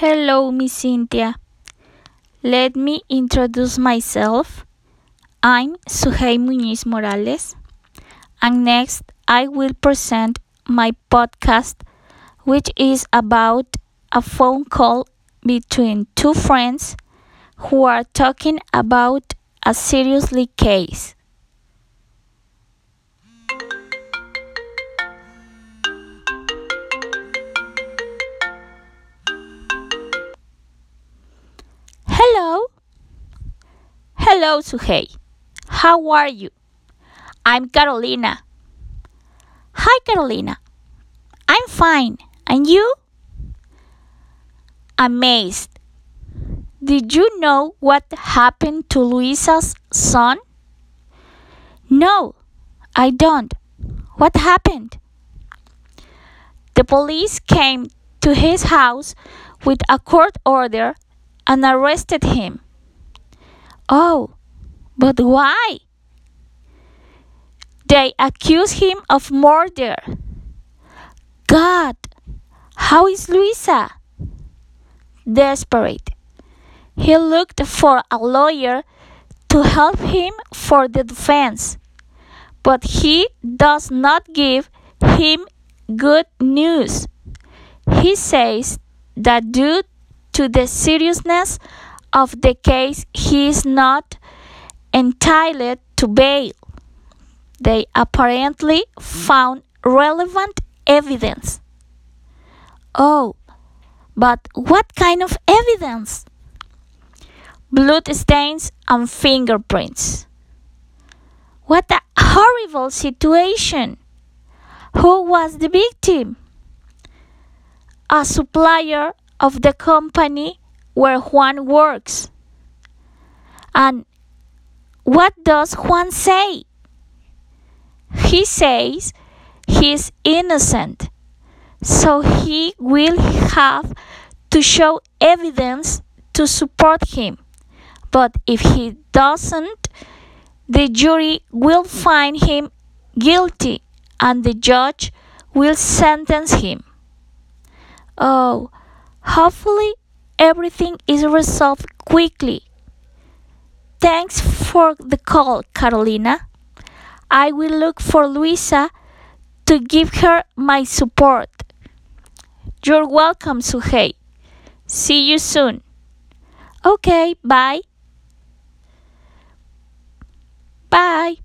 Hello, Miss Cynthia. Let me introduce myself. I'm Suhey Muñiz Morales, and next I will present my podcast, which is about a phone call between two friends who are talking about a seriously case. Hello, Suhei. How are you? I'm Carolina. Hi, Carolina. I'm fine. And you? Amazed. Did you know what happened to Luisa's son? No, I don't. What happened? The police came to his house with a court order and arrested him. Oh, but why? They accuse him of murder. God, how is Luisa? Desperate. He looked for a lawyer to help him for the defense, but he does not give him good news. He says that due to the seriousness of the case, he is not entitled to bail. They apparently found relevant evidence. Oh, but what kind of evidence? Blood stains and fingerprints. What a horrible situation! Who was the victim? A supplier of the company where Juan works. And what does Juan say? He says he's innocent, so he will have to show evidence to support him. But if he doesn't, the jury will find him guilty and the judge will sentence him. Oh, hopefully everything is resolved quickly. Thanks for the call, Carolina. I will look for Luisa to give her my support. You're welcome, Suhei. See you soon. Okay, bye. Bye.